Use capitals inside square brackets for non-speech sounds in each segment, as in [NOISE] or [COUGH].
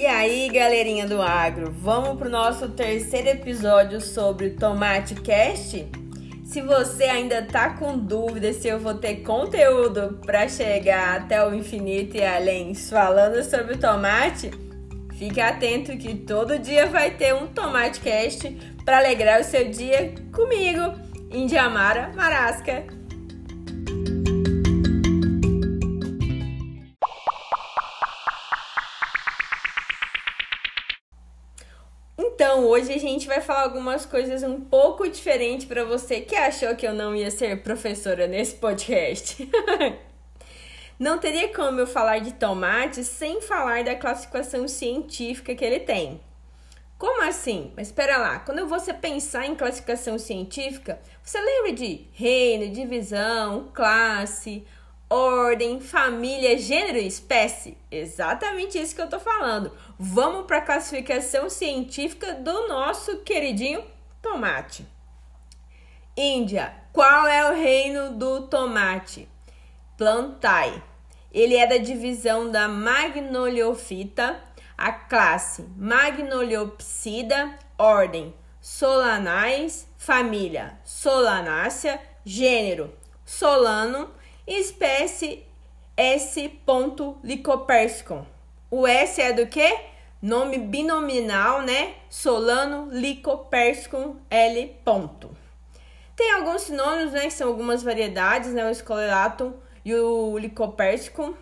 E aí, galerinha do agro, vamos pro nosso terceiro episódio sobre Tomate Cast? Se você ainda tá com dúvida se eu vou ter conteúdo para chegar até o infinito e além falando sobre tomate, fique atento que todo dia vai ter um Tomate Cast para alegrar o seu dia comigo, Indiamara Marasca. Então, hoje a gente vai falar algumas coisas um pouco diferentes para você que achou que eu não ia ser professora nesse podcast. [LAUGHS] não teria como eu falar de tomate sem falar da classificação científica que ele tem. Como assim? Mas espera lá, quando você pensar em classificação científica, você lembra de reino, divisão, classe, ordem, família, gênero e espécie? Exatamente isso que eu tô falando. Vamos para a classificação científica do nosso queridinho tomate. Índia, qual é o reino do tomate? Plantae. Ele é da divisão da Magnoliofita, a classe Magnoliopsida, ordem Solanais, família Solanácea, gênero Solano, espécie S. licopersicum. O S é do que? Nome binominal, né? Solano licopersicum L. Tem alguns sinônimos, né? Que são algumas variedades, né? O escoleratum e o licopersicum.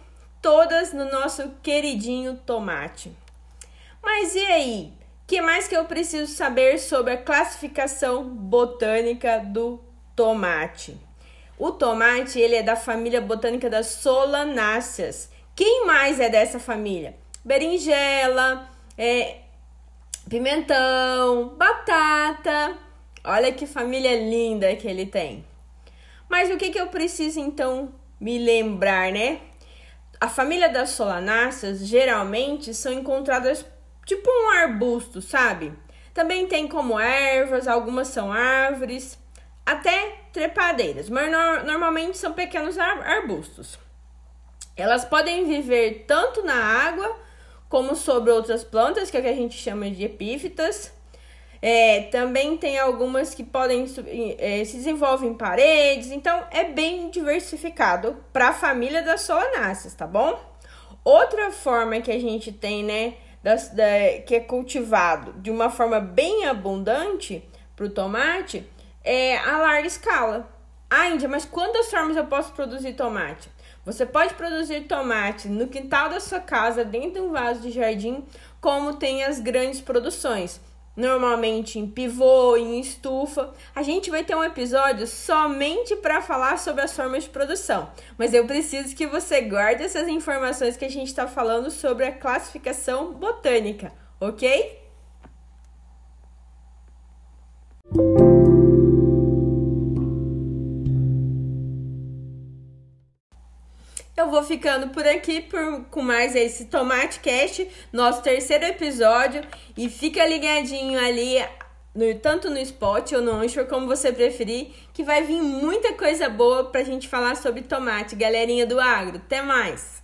Todas no nosso queridinho tomate. Mas e aí? Que mais que eu preciso saber sobre a classificação botânica do tomate? O tomate, ele é da família botânica das solanáceas. Quem mais é dessa família? Berinjela, é, pimentão, batata. Olha que família linda que ele tem. Mas o que, que eu preciso então me lembrar, né? A família das solanáceas geralmente são encontradas tipo um arbusto, sabe? Também tem como ervas, algumas são árvores até trepadeiras, mas no, normalmente são pequenos arbustos. Elas podem viver tanto na água como sobre outras plantas, que é o que a gente chama de epífitas. É, também tem algumas que podem é, se desenvolvem em paredes, então é bem diversificado para a família das solanáceas, tá bom? Outra forma que a gente tem, né, das, da, que é cultivado de uma forma bem abundante para o tomate é, a larga escala. Ah, Índia, mas quantas formas eu posso produzir tomate? Você pode produzir tomate no quintal da sua casa, dentro de um vaso de jardim, como tem as grandes produções. Normalmente em pivô, em estufa. A gente vai ter um episódio somente para falar sobre as formas de produção. Mas eu preciso que você guarde essas informações que a gente está falando sobre a classificação botânica, ok? Eu vou ficando por aqui por, com mais esse Tomate Cast, nosso terceiro episódio. E fica ligadinho ali, no, tanto no Spot ou no Anchor, como você preferir, que vai vir muita coisa boa pra gente falar sobre tomate, galerinha do agro. Até mais!